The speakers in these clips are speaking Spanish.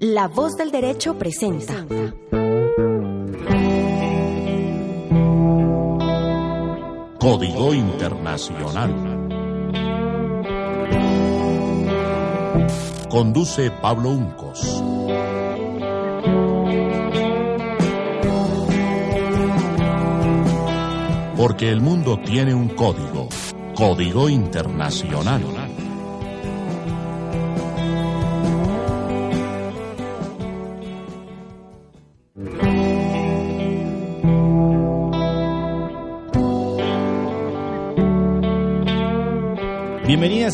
La voz del derecho presenta. Código Internacional. Conduce Pablo Uncos. Porque el mundo tiene un código. Código Internacional.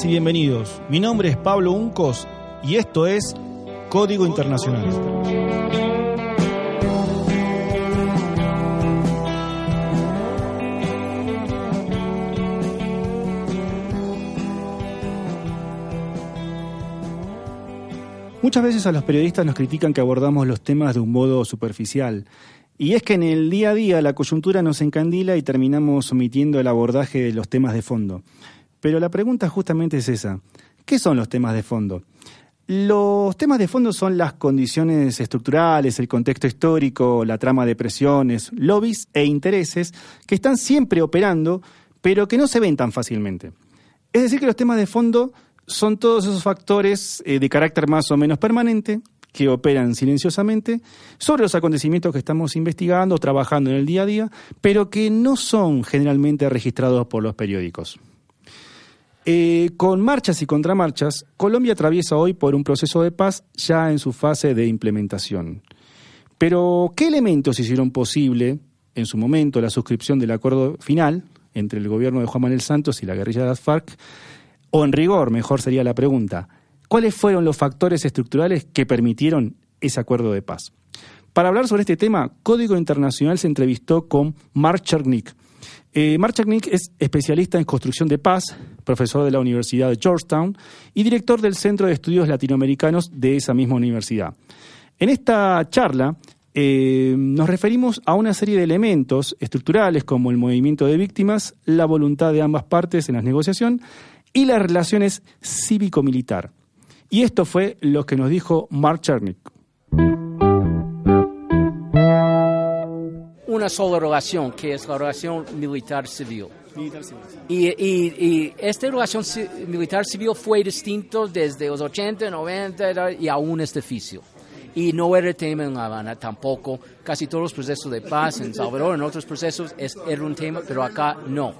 Y bienvenidos. Mi nombre es Pablo Uncos y esto es Código Internacional. Muchas veces a los periodistas nos critican que abordamos los temas de un modo superficial. Y es que en el día a día la coyuntura nos encandila y terminamos omitiendo el abordaje de los temas de fondo. Pero la pregunta justamente es esa. ¿Qué son los temas de fondo? Los temas de fondo son las condiciones estructurales, el contexto histórico, la trama de presiones, lobbies e intereses que están siempre operando, pero que no se ven tan fácilmente. Es decir, que los temas de fondo son todos esos factores eh, de carácter más o menos permanente que operan silenciosamente sobre los acontecimientos que estamos investigando, trabajando en el día a día, pero que no son generalmente registrados por los periódicos. Eh, con marchas y contramarchas, Colombia atraviesa hoy por un proceso de paz ya en su fase de implementación. Pero, ¿qué elementos hicieron posible en su momento la suscripción del acuerdo final entre el gobierno de Juan Manuel Santos y la guerrilla de las FARC? O en rigor, mejor sería la pregunta, ¿cuáles fueron los factores estructurales que permitieron ese acuerdo de paz? Para hablar sobre este tema, Código Internacional se entrevistó con Mark Chernik. Eh, Mark es especialista en construcción de paz, profesor de la Universidad de Georgetown y director del Centro de Estudios Latinoamericanos de esa misma universidad. En esta charla eh, nos referimos a una serie de elementos estructurales como el movimiento de víctimas, la voluntad de ambas partes en la negociación y las relaciones cívico-militar. Y esto fue lo que nos dijo Mark Chernik. Una sola relación, que es la relación militar-civil. Y, y, y, esta relación militar-civil fue distinto desde los 80, 90 y aún es difícil. Y no era tema en La Habana tampoco. Casi todos los procesos de paz en Salvador, en otros procesos, es, era un tema, pero acá no.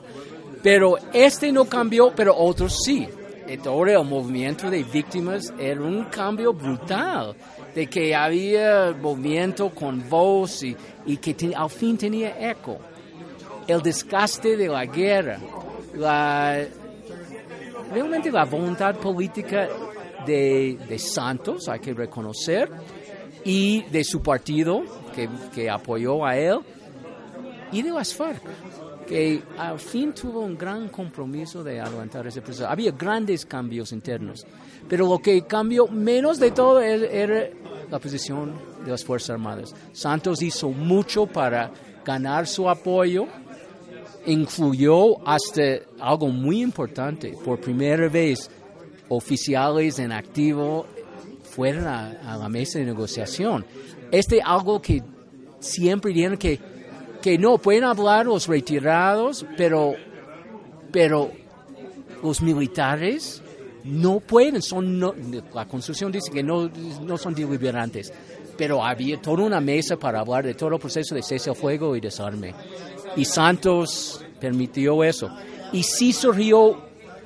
Pero este no cambió, pero otros sí. Entonces el movimiento de víctimas era un cambio brutal, de que había movimiento con voz y, que al fin tenía eco. El desgaste de la guerra, realmente la voluntad política de, de Santos, hay que reconocer, y de su partido, que, que apoyó a él, y de las FARC que al fin tuvo un gran compromiso de adelantar ese proceso. Había grandes cambios internos, pero lo que cambió menos de todo era la posición de las Fuerzas Armadas. Santos hizo mucho para ganar su apoyo, incluyó hasta algo muy importante, por primera vez oficiales en activo fueron a, a la mesa de negociación. Este algo que siempre dijeron que que no pueden hablar los retirados, pero, pero los militares no pueden, son la Constitución dice que no, no son deliberantes, pero había toda una mesa para hablar de todo el proceso de cese al fuego y desarme. Y Santos permitió eso. Y sí surgió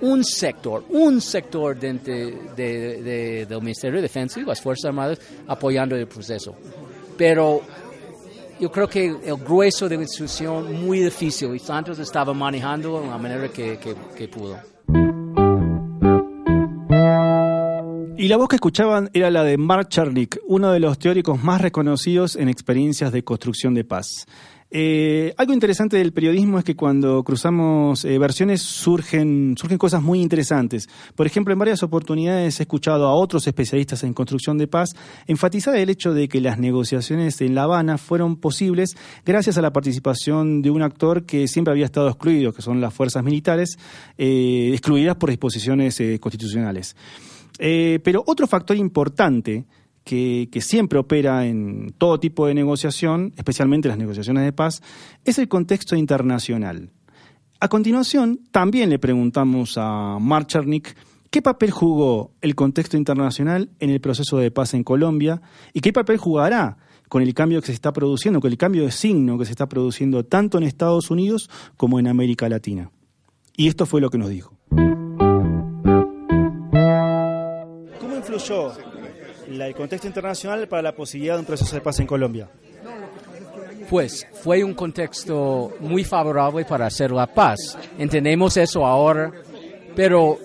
un sector, un sector dentro de, de, del Ministerio de Defensa y las Fuerzas Armadas apoyando el proceso. Pero yo creo que el grueso de la institución muy difícil y Santos estaba manejando de la manera que, que, que pudo. Y la voz que escuchaban era la de Mark Charnick, uno de los teóricos más reconocidos en experiencias de construcción de paz. Eh, algo interesante del periodismo es que cuando cruzamos eh, versiones surgen, surgen cosas muy interesantes. Por ejemplo, en varias oportunidades he escuchado a otros especialistas en construcción de paz enfatizar el hecho de que las negociaciones en La Habana fueron posibles gracias a la participación de un actor que siempre había estado excluido, que son las fuerzas militares, eh, excluidas por disposiciones constitucionales. pero otro factor importante que, siempre opera en todo tipo de negociación, especialmente las negociaciones de paz, es el contexto internacional. A continuación, también le preguntamos a Mark Chernik qué papel jugó el contexto internacional en el proceso de paz en Colombia y qué papel jugará con el cambio que se está produciendo, con el cambio de signo que se está produciendo tanto en Estados Unidos como en América Latina. Y esto fue lo que nos dijo. ¿Cómo influyó el contexto internacional para la posibilidad de un proceso de paz en Colombia? Pues fue un contexto muy favorable para hacer la paz. Entendemos eso ahora, pero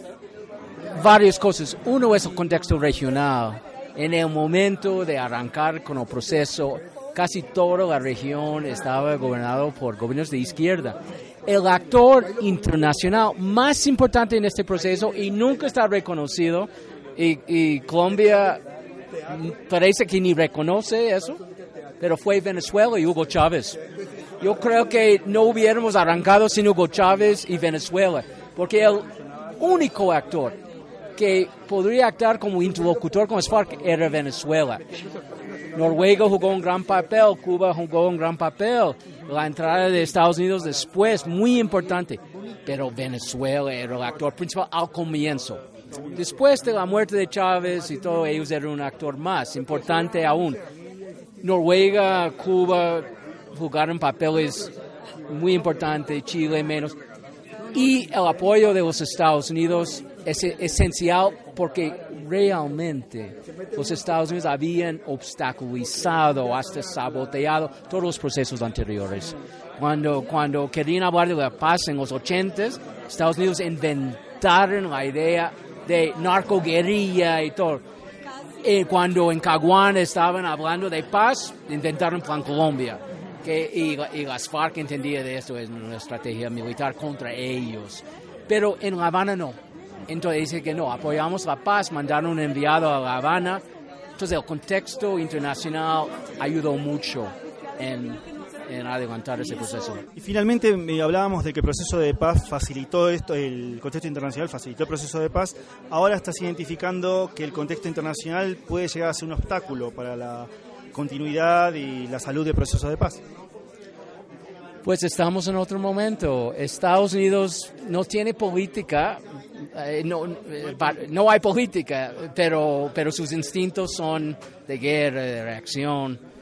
varias cosas. Uno es el contexto regional. En el momento de arrancar con el proceso, casi toda la región estaba gobernado por gobiernos de izquierda. El actor internacional más importante en este proceso y nunca está reconocido, y, y Colombia parece que ni reconoce eso, pero fue Venezuela y Hugo Chávez. Yo creo que no hubiéramos arrancado sin Hugo Chávez y Venezuela, porque el único actor que podría actuar como interlocutor con FARC era Venezuela. Noruega jugó un gran papel, Cuba jugó un gran papel, la entrada de Estados Unidos después, muy importante, pero Venezuela era el actor principal al comienzo. Después de la muerte de Chávez y todo, ellos eran un actor más, importante aún. Noruega, Cuba jugaron papeles muy importantes, Chile menos. Y el apoyo de los Estados Unidos es esencial porque realmente los Estados Unidos habían obstaculizado, hasta saboteado todos los procesos anteriores. Cuando, cuando querían hablar de la paz en los 80, Estados Unidos inventaron la idea de narcoguerrilla y todo. Y cuando en Caguán estaban hablando de paz, inventaron Plan Colombia. Que, y, y, las FARC entendían de esto, es una estrategia militar contra ellos. Pero en La Habana no. Entonces dice que no, apoyamos la paz, mandaron un enviado a La Habana. Entonces el contexto internacional ayudó mucho en en adelantar ese proceso. Y finalmente eh, hablábamos de que el proceso de paz facilitó esto, el contexto internacional facilitó el proceso de paz. Ahora estás identificando que el contexto internacional puede llegar a ser un obstáculo para la continuidad y la salud del proceso de paz. Pues estamos en otro momento. Estados Unidos no tiene política, eh, no, eh, no hay política, pero, pero sus instintos son de guerra, de reacción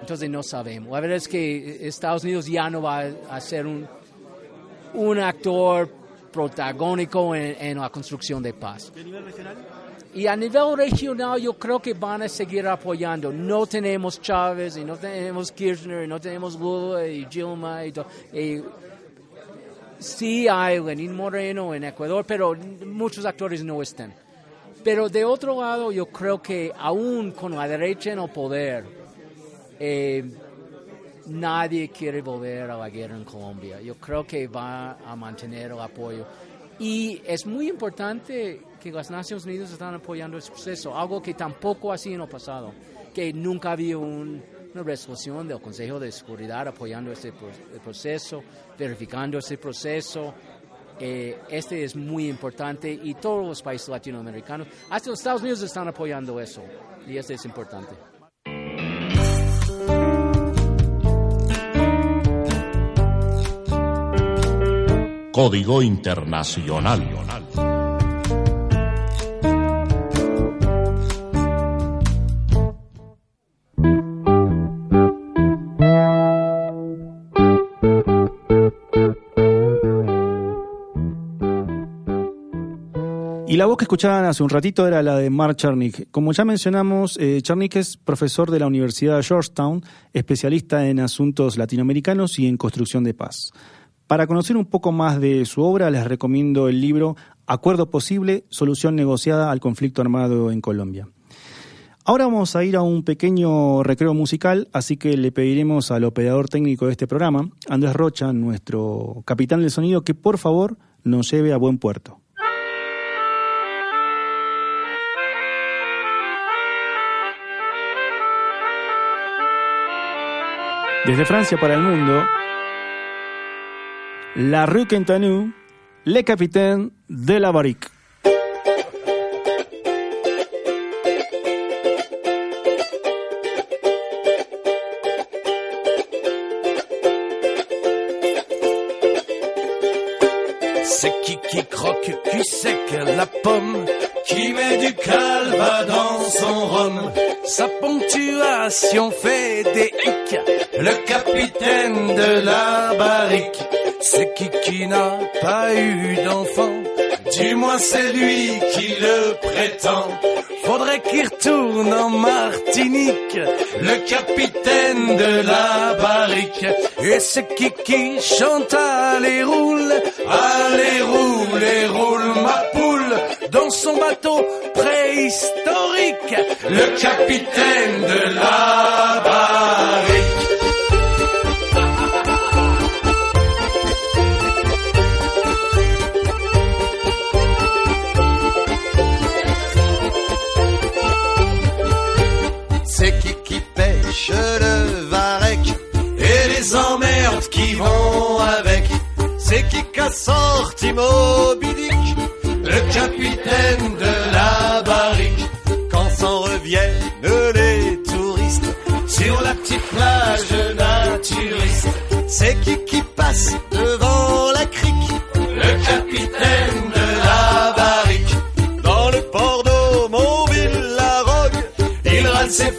entonces no sabemos. La verdad es que Estados Unidos ya no va a ser un, un actor protagónico en, la construcción de paz. ¿Y a nivel regional? Y a nivel regional yo creo que van a seguir apoyando. No tenemos Chávez y no tenemos Kirchner y no tenemos Lula y Gilma y todo. sí hay Lenín Moreno en Ecuador, pero muchos actores no están. Pero de otro lado yo creo que aún con la derecha en el poder, eh, nadie quiere volver a la guerra en Colombia. Yo creo que va a mantener el apoyo. Y es muy importante que las Naciones Unidas están apoyando este proceso, algo que tampoco ha sido en el pasado, que nunca había una resolución del Consejo de Seguridad apoyando este proceso, verificando este proceso. Eh, este es muy importante y todos los países latinoamericanos, hasta los Estados Unidos están apoyando eso y este es importante. Código Internacional. Y la voz que escuchaban hace un ratito era la de Mark Chernik. Como ya mencionamos, eh, Chernik es profesor de la Universidad de Georgetown, especialista en asuntos latinoamericanos y en construcción de paz. Para conocer un poco más de su obra, les recomiendo el libro Acuerdo Posible, Solución Negociada al Conflicto Armado en Colombia. Ahora vamos a ir a un pequeño recreo musical, así que le pediremos al operador técnico de este programa, Andrés Rocha, nuestro capitán del sonido, que por favor nos lleve a buen puerto. Desde Francia para el mundo, la rue Quintanou, le capitaine de la barrique. C'est qui qui croque, qui sec la pomme, qui met du calva dans son rhum. Sa ponctuation fait des hicks, le capitaine de la barrique. C'est qui qui n'a pas eu d'enfant, du moins c'est lui qui le prétend. Faudrait qu'il retourne en Martinique, le capitaine de la barrique. Et c'est qui qui chante Allez roule, allez roule, et roule ma poule dans son bateau préhistorique, le capitaine de la barrique. Les emmerdes qui vont avec. C'est qui qu'a sorti Moby le capitaine de la barrique. Quand s'en reviennent les touristes sur la petite plage naturiste. C'est qui qui passe devant la crique, le capitaine de la barrique. Dans le port d'Aumonville, la rogue, il râle ses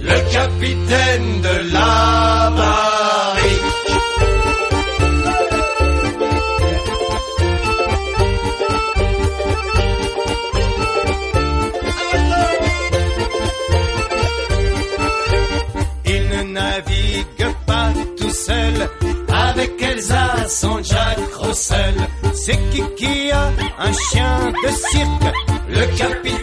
le capitaine de la barrique. Il ne navigue pas tout seul avec Elsa, son Jack Russell. C'est qui a un chien de cirque, le capitaine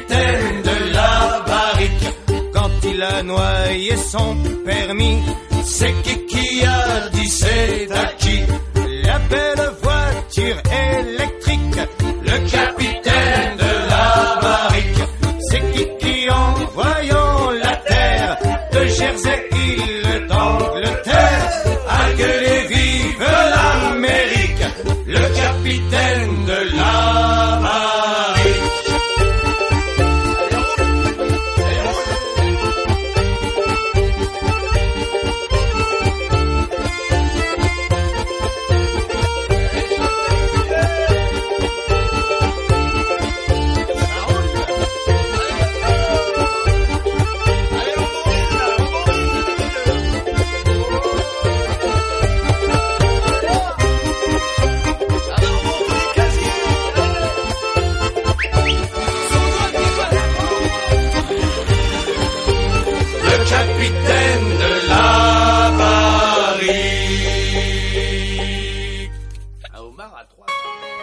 il a noyé son permis, c'est qui qui a dit c'est à qui La belle voiture électrique, le capitaine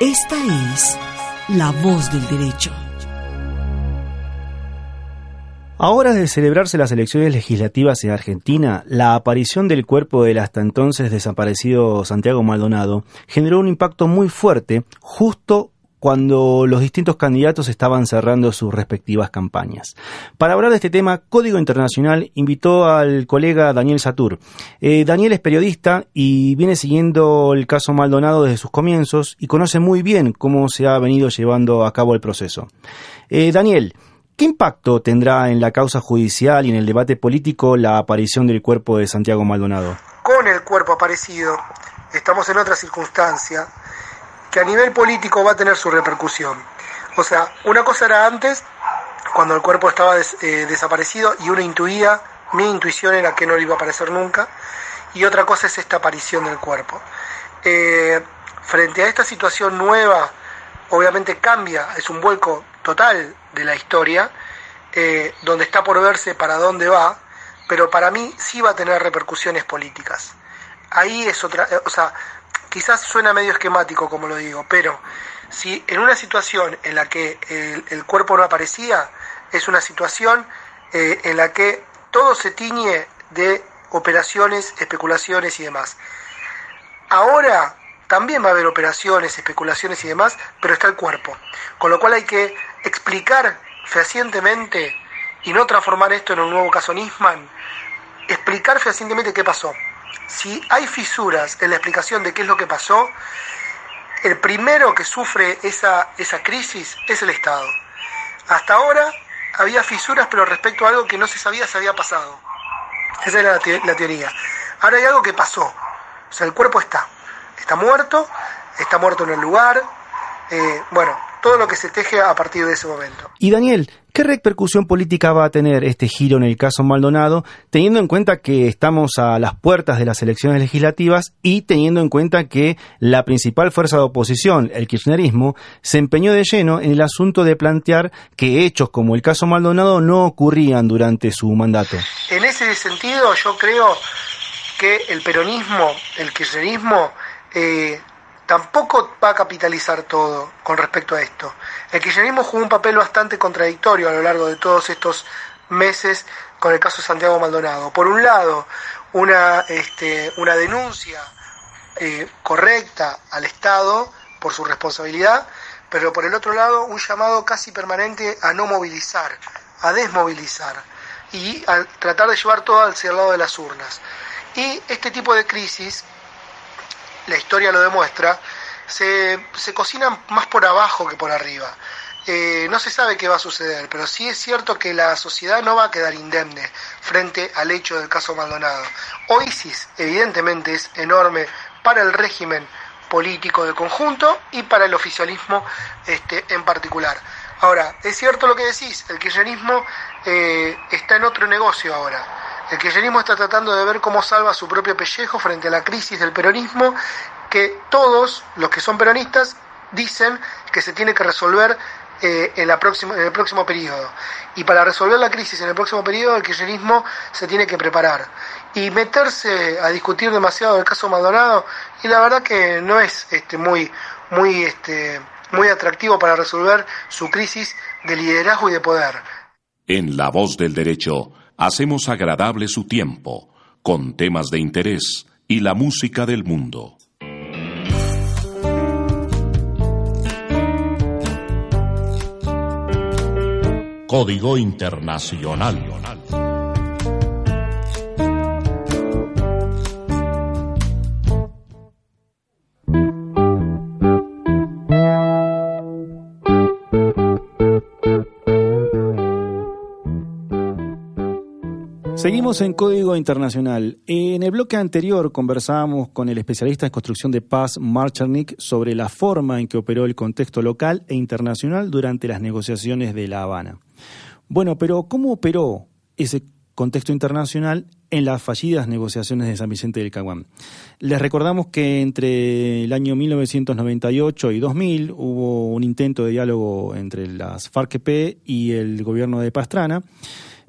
Esta es la voz del derecho. A horas de celebrarse las elecciones legislativas en Argentina, la aparición del cuerpo del hasta entonces desaparecido Santiago Maldonado generó un impacto muy fuerte justo cuando los distintos candidatos estaban cerrando sus respectivas campañas. Para hablar de este tema, Código Internacional invitó al colega Daniel Satur. Eh, Daniel es periodista y viene siguiendo el caso Maldonado desde sus comienzos y conoce muy bien cómo se ha venido llevando a cabo el proceso. Eh, Daniel, ¿Qué impacto tendrá en la causa judicial y en el debate político la aparición del cuerpo de Santiago Maldonado? Con el cuerpo aparecido, estamos en otra circunstancia que a nivel político va a tener su repercusión. O sea, una cosa era antes, cuando el cuerpo estaba eh, desaparecido y uno intuía, mi intuición era que no le iba a aparecer nunca, y otra cosa es esta aparición del cuerpo. Eh, frente a esta situación nueva, obviamente cambia, es un vuelco total de la historia, eh, donde está por verse para dónde va, pero para mí sí va a tener repercusiones políticas. Ahí es otra, o sea, quizás suena medio esquemático como lo digo, pero si en una situación en la que el, cuerpo no aparecía, es una situación eh, en la que todo se tiñe de operaciones, especulaciones y demás. Ahora también va a haber operaciones, especulaciones y demás, pero está el cuerpo. Con lo cual hay que explicar fehacientemente y no transformar esto en un nuevo caso Nisman, explicar fehacientemente qué pasó. Si hay fisuras en la explicación de qué es lo que pasó, el primero que sufre esa, esa crisis es el Estado. Hasta ahora había fisuras, pero respecto a algo que no se sabía si había pasado. Esa era la teoría. Ahora hay algo que pasó. O sea, el cuerpo está. Está muerto, está muerto en el lugar. Eh, bueno, todo lo que se teje a partir de ese momento. Y Daniel, ¿qué repercusión política va a tener este giro en el caso Maldonado, teniendo en cuenta que estamos a las puertas de las elecciones legislativas y teniendo en cuenta que la principal fuerza de oposición, el kirchnerismo, se empeñó de lleno en el asunto de plantear que hechos como el caso Maldonado no ocurrían durante su mandato? En ese sentido, yo creo que el peronismo, el kirchnerismo, eh, tampoco va a capitalizar todo con respecto a esto. El kirchnerismo jugó un papel bastante contradictorio a lo largo de todos estos meses con el caso Santiago Maldonado. Por un lado, una, este, una denuncia eh, correcta al Estado por su responsabilidad, pero por el otro lado, un llamado casi permanente a no movilizar, a desmovilizar y a tratar de llevar todo hacia el lado de las urnas. Y este tipo de crisis la historia lo demuestra, se, se cocinan más por abajo que por arriba. Eh, no se sabe qué va a suceder, pero sí es cierto que la sociedad no va a quedar indemne frente al hecho del caso Maldonado. Oisis, evidentemente, es enorme para el régimen político de conjunto y para el oficialismo este, en particular. Ahora, es cierto lo que decís, el kirchnerismo eh, está en otro negocio ahora. El kirchnerismo está tratando de ver cómo salva su propio pellejo frente a la crisis del peronismo, que todos los que son peronistas dicen que se tiene que resolver eh, en, en el próximo periodo. Y para resolver la crisis en el próximo periodo, el kirchnerismo se tiene que preparar. Y meterse a discutir demasiado el caso Maldonado, y la verdad que no es este, muy, muy, este, muy atractivo para resolver su crisis de liderazgo y de poder. En La Voz del Derecho hacemos agradable su tiempo con temas de interés y la música del mundo. Código Internacional. Seguimos en Código Internacional. En el bloque anterior conversábamos con el especialista en construcción de paz, Marchernik, sobre la forma en que operó el contexto local e internacional durante las negociaciones de La Habana. Bueno, pero ¿cómo operó ese contexto internacional en las fallidas negociaciones de San Vicente del Caguán. Les recordamos que entre el año 1998 y 2000 hubo un intento de diálogo entre las FARC-EP y el gobierno de Pastrana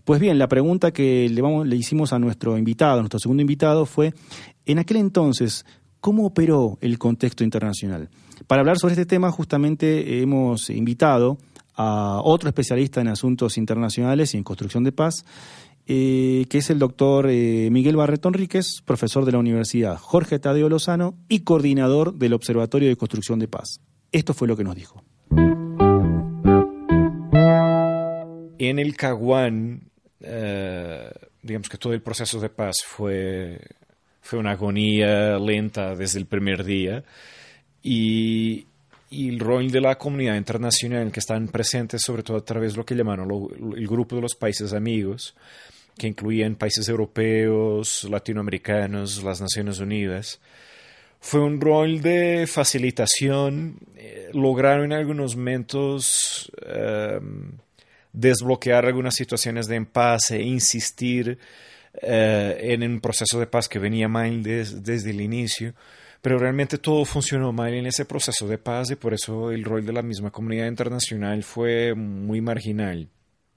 pues bien, la pregunta que le, hicimos a nuestro invitado, a nuestro segundo invitado, fue, en aquel entonces, ¿cómo operó el contexto internacional? Para hablar sobre este tema, justamente hemos invitado a otro especialista en asuntos internacionales y en construcción de paz, eh, que es el doctor eh, Miguel Barreto Enríquez, profesor de la Universidad Jorge Tadeo Lozano y coordinador del Observatorio de Construcción de Paz. Esto fue lo que nos dijo. En el Caguán eh, digamos que todo el proceso de paz fue, fue una agonía lenta desde el primer día y, el rol de la comunidad internacional que están presentes sobre todo a través de lo que llamaron el grupo de los países amigos, que incluían países europeos, latinoamericanos, las Naciones Unidas, fue un rol de facilitación. Eh, lograron en algunos momentos eh, desbloquear algunas situaciones de impasse, insistir eh, en un proceso de paz que venía mal desde el inicio, pero realmente todo funcionó mal en ese proceso de paz y por eso el rol de la misma comunidad internacional fue muy marginal.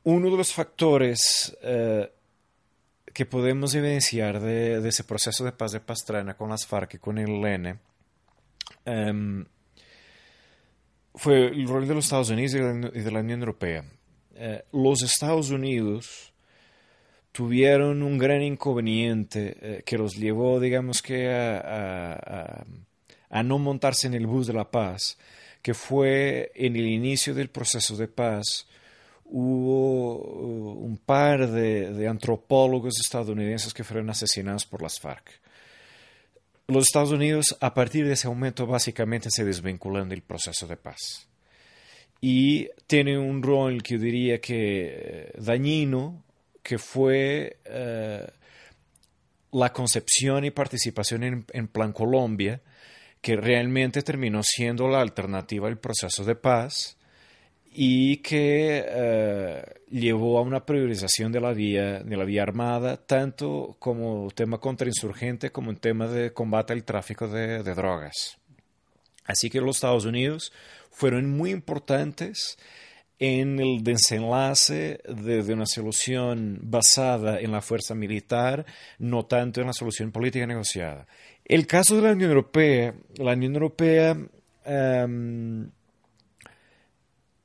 Uno de los factores eh, que podemos evidenciar de, ese proceso de paz de Pastrana con las FARC y con el ELN em, fue el rol de los Estados Unidos y de la Unión Europea. Eh, los Estados Unidos tuvieron un gran inconveniente eh, que los llevó, digamos que, a, no montarse en el bus de la paz, que fue en el inicio del proceso de paz, hubo uh, un par de, antropólogos estadounidenses que fueron asesinados por las FARC. Los Estados Unidos, a partir de ese momento, básicamente se desvinculan del proceso de paz y tiene un rol que yo diría que eh, dañino, que fue eh, la concepción y participación en, Plan Colombia, que realmente terminó siendo la alternativa al proceso de paz y que eh, llevó a una priorización de la vía de la vía armada tanto como tema contrainsurgente como en tema de combate al tráfico de drogas así que los Estados Unidos fueron muy importantes en el desenlace de, una solución basada en la fuerza militar, no tanto en la solución política negociada. El caso de la Unión Europea, la Unión Europea em,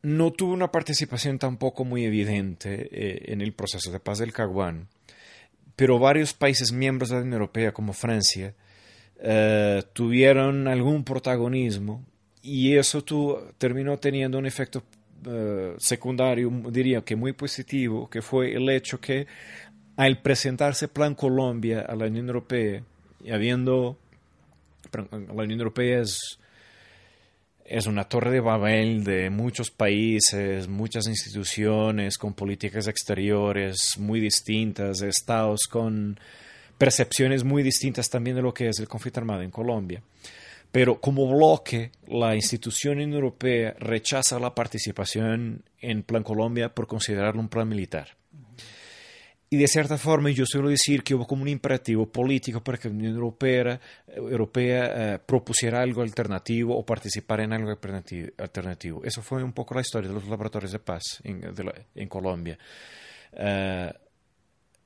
no tuvo una participación tampoco muy evidente eh, en el proceso de paz del Caguán, pero varios países miembros de la Unión Europea, como Francia, eh, tuvieron algún protagonismo y eso terminó teniendo un efecto eh, secundario, diría que muy positivo, que fue el hecho que al presentarse Plan Colombia a la Unión Europea, y habiendo, la Unión Europea es, es una torre de Babel de muchos países, muchas instituciones con políticas exteriores muy distintas, estados con percepciones muy distintas también de lo que es el conflicto armado en Colombia. Pero como bloque, la institución europea rechaza la participación en Plan Colombia por considerarlo un plan militar. Y de cierta forma, yo suelo decir que hubo como un imperativo político para que la Unión Europea, eh, propusiera algo alternativo o participara en algo alternativo. Eso fue un poco la historia de los laboratorios de paz en, Colombia. Eh,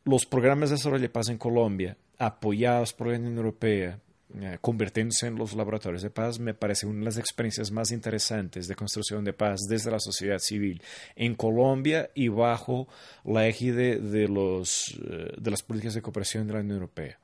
los programas de desarrollo de paz en Colombia, apoyados por la Unión Europea, eh, convirtiéndose en los laboratorios de paz, me parece una de las experiencias más interesantes de construcción de paz desde la sociedad civil en Colombia y bajo la égide de, los, eh, de las políticas de cooperación de la Unión Europea.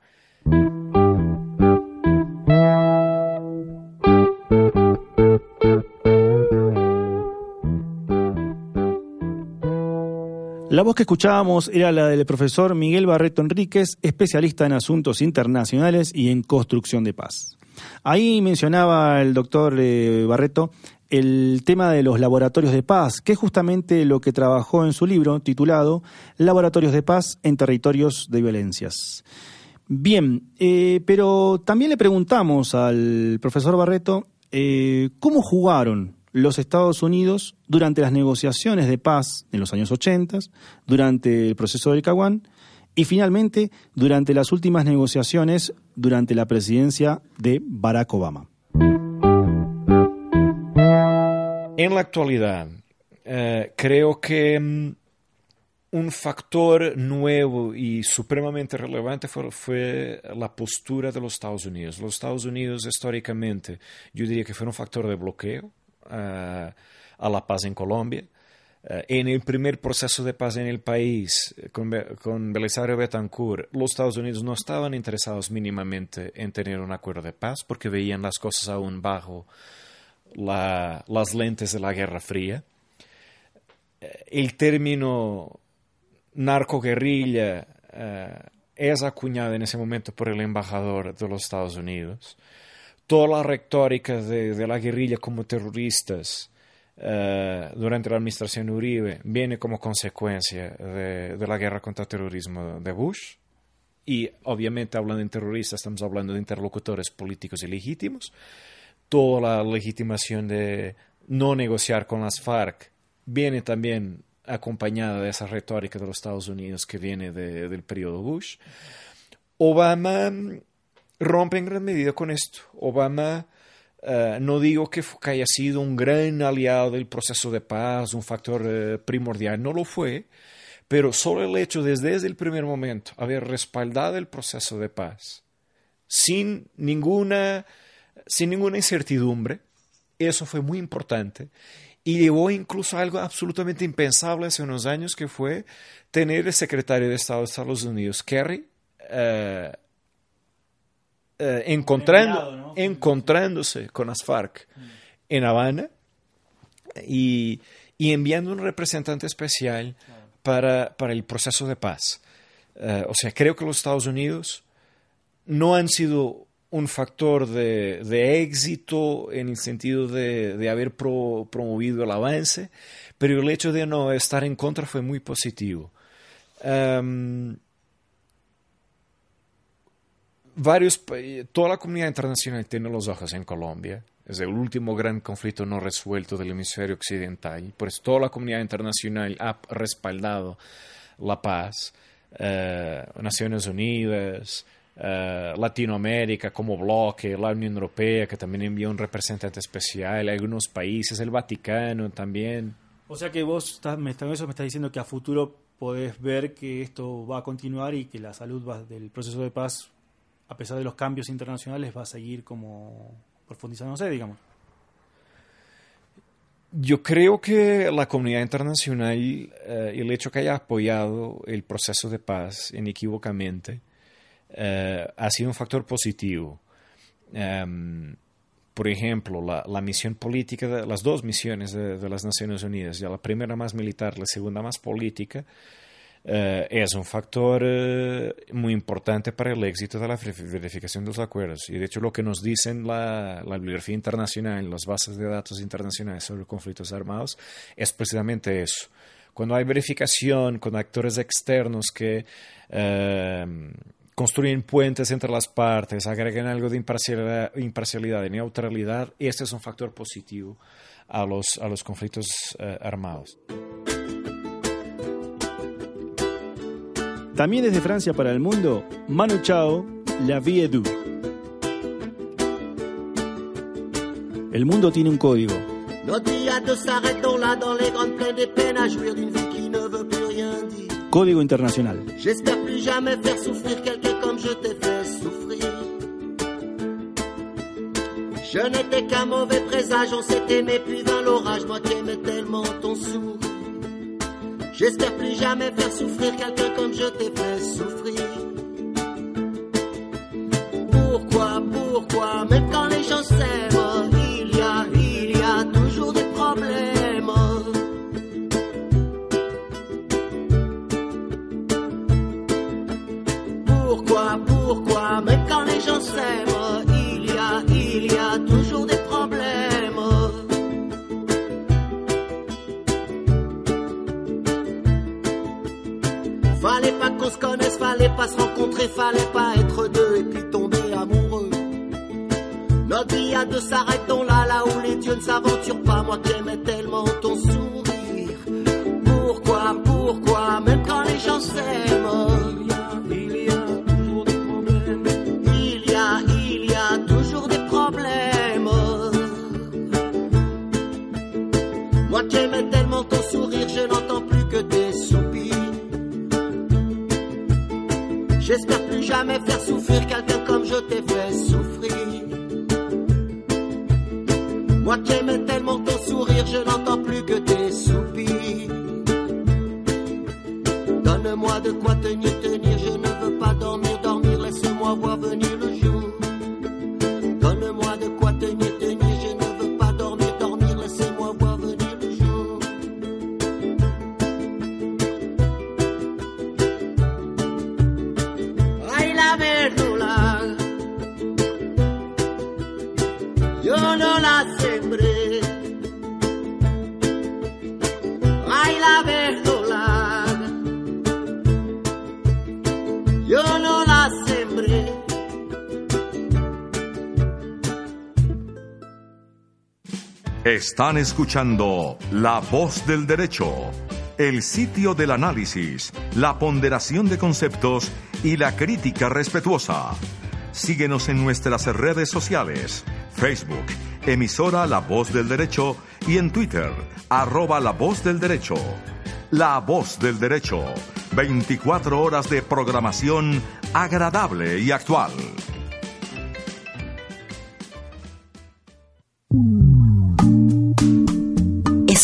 La voz que escuchábamos era la del profesor Miguel Barreto Enríquez, especialista en asuntos internacionales y en construcción de paz. Ahí mencionaba el doctor eh, Barreto el tema de los laboratorios de paz, que es justamente lo que trabajó en su libro titulado Laboratorios de paz en territorios de violencias. Bien, eh, pero también le preguntamos al profesor Barreto eh, cómo jugaron los Estados Unidos durante las negociaciones de paz en los años 80, durante el proceso del Caguán y finalmente durante las últimas negociaciones durante la presidencia de Barack Obama. En la actualidad, eh, creo que mm, un factor nuevo y supremamente relevante fue, fue, la postura de los Estados Unidos. Los Estados Unidos históricamente yo diría que fue un factor de bloqueo a la paz en Colombia. Eh, en el primer proceso de paz en el país, con, con Belisario Betancourt, los Estados Unidos no estaban interesados mínimamente en tener un acuerdo de paz porque veían las cosas aún bajo las lentes de la Guerra Fría. Eh, el término narcoguerrilla uh, es acuñado en ese momento por el embajador de los Estados Unidos toda la retórica de, la guerrilla como terroristas eh, durante la administración Uribe viene como consecuencia de, la guerra contra el terrorismo de Bush. Y obviamente hablando de terroristas estamos hablando de interlocutores políticos ilegítimos. Toda la legitimación de no negociar con las FARC viene también acompañada de esa retórica de los Estados Unidos que viene del periodo Bush. Obama rompe en gran medida con esto. Obama, eh, no digo que, haya sido un gran aliado del proceso de paz, un factor eh, primordial, no lo fue, pero solo el hecho desde, desde el primer momento haber respaldado el proceso de paz sin ninguna, sin ninguna incertidumbre, eso fue muy importante y llevó incluso a algo absolutamente impensable hace unos años que fue tener el secretario de Estado de Estados Unidos, Kerry, eh, eh, encontrando, encontrándose con las FARC en Habana y, enviando un representante especial para, el proceso de paz. Eh, o sea, creo que los Estados Unidos no han sido un factor de, éxito en el sentido de, haber promovido el avance, pero el hecho de no estar en contra fue muy positivo. Em, varios, toda la comunidad internacional tiene los ojos en Colombia. Es el último gran conflicto no resuelto del hemisferio occidental. Por eso toda la comunidad internacional ha respaldado la paz. Eh, Naciones Unidas, eh, Latinoamérica como bloque, la Unión Europea, que también envió un representante especial, algunos países, el Vaticano también. O sea que vos estás, me, eso me estás diciendo que a futuro podés ver que esto va a continuar y que la salud va, del proceso de paz, a pesar de los cambios internacionales, va a seguir como profundizándose, digamos. Yo creo que la comunidad internacional, eh, el hecho que haya apoyado el proceso de paz inequívocamente, eh, ha sido un factor positivo. Em, por ejemplo, la, misión política, de, las dos misiones de, las Naciones Unidas, ya la primera más militar, la segunda más política, eh, es un factor eh, muy importante para el éxito de la verificación de los acuerdos. Y de hecho lo que nos dicen la, la bibliografía internacional, las bases de datos internacionales sobre conflictos armados, es precisamente eso. Cuando hay verificación con actores externos que eh, construyen puentes entre las partes, agregan algo de imparcialidad, imparcialidad y neutralidad, este es un factor positivo a los, a los conflictos armados. También desde Francia para el mundo, Manu Chao, La Vie est El mundo tiene un código. Código internacional. J'espère plus jamais faire souffrir quelqu'un comme je t'ai fait souffrir. Je n'étais qu'un mauvais présage, on s'est aimé puis vint l'orage, moi qui aimais tellement ton sourire. J'espère plus jamais faire souffrir quelqu'un comme je t'ai fait souffrir. Pourquoi, pourquoi, même quand les gens s'aiment, Moi qui aimais tellement ton sourire, je n'entends plus que tes soupirs. Donne-moi de quoi tenir, Están escuchando La Voz del Derecho, el sitio del análisis, la ponderación de conceptos y la crítica respetuosa. Síguenos en nuestras redes sociales, Facebook, emisora La Voz del Derecho y en Twitter, arroba La Voz del Derecho. La Voz del Derecho, 24 horas de programación agradable y actual.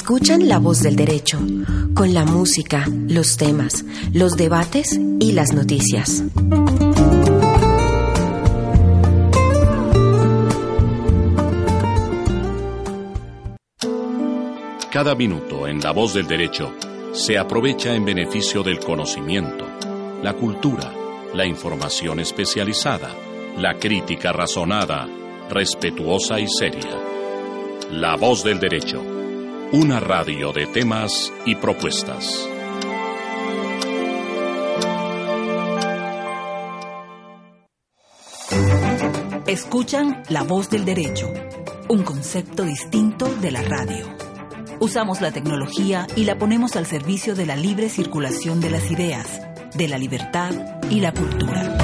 Escuchan La Voz del Derecho, con la música, los temas, los debates y las noticias. Cada minuto en La Voz del Derecho se aprovecha en beneficio del conocimiento, la cultura, la información especializada, la crítica razonada, respetuosa y seria. La Voz del Derecho una radio de temas y propuestas. Escuchan La Voz del Derecho, un concepto distinto de la radio. Usamos la tecnología y la ponemos al servicio de la libre circulación de las ideas, de la libertad y la cultura.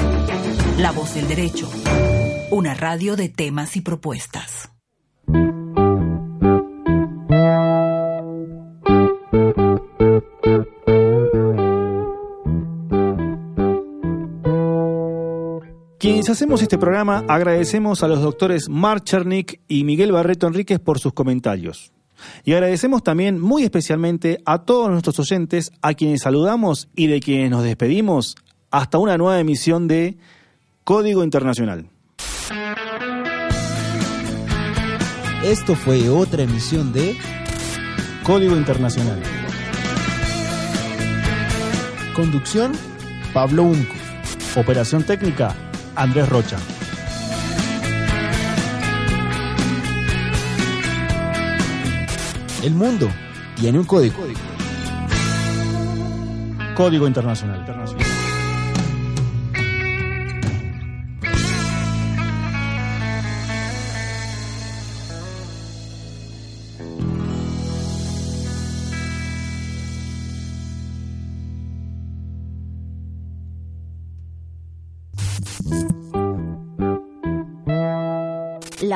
La Voz del Derecho, una radio de temas y propuestas. Quienes hacemos este programa agradecemos a los doctores Mark Chernick y Miguel Barreto Enríquez por sus comentarios. Y agradecemos también muy especialmente a todos nuestros oyentes a quienes saludamos y de quienes nos despedimos hasta una nueva emisión de Código Internacional. Esto fue otra emisión de Código Internacional. Conducción, Pablo Unco. Operación técnica, Andrés Rocha. El mundo tiene un código. Código Internacional.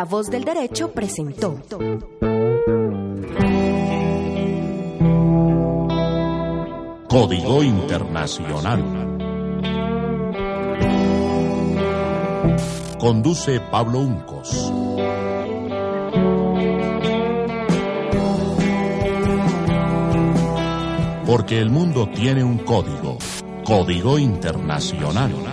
La voz del derecho presentó. Código Internacional. Conduce Pablo Uncos. Porque el mundo tiene un código. Código Internacional.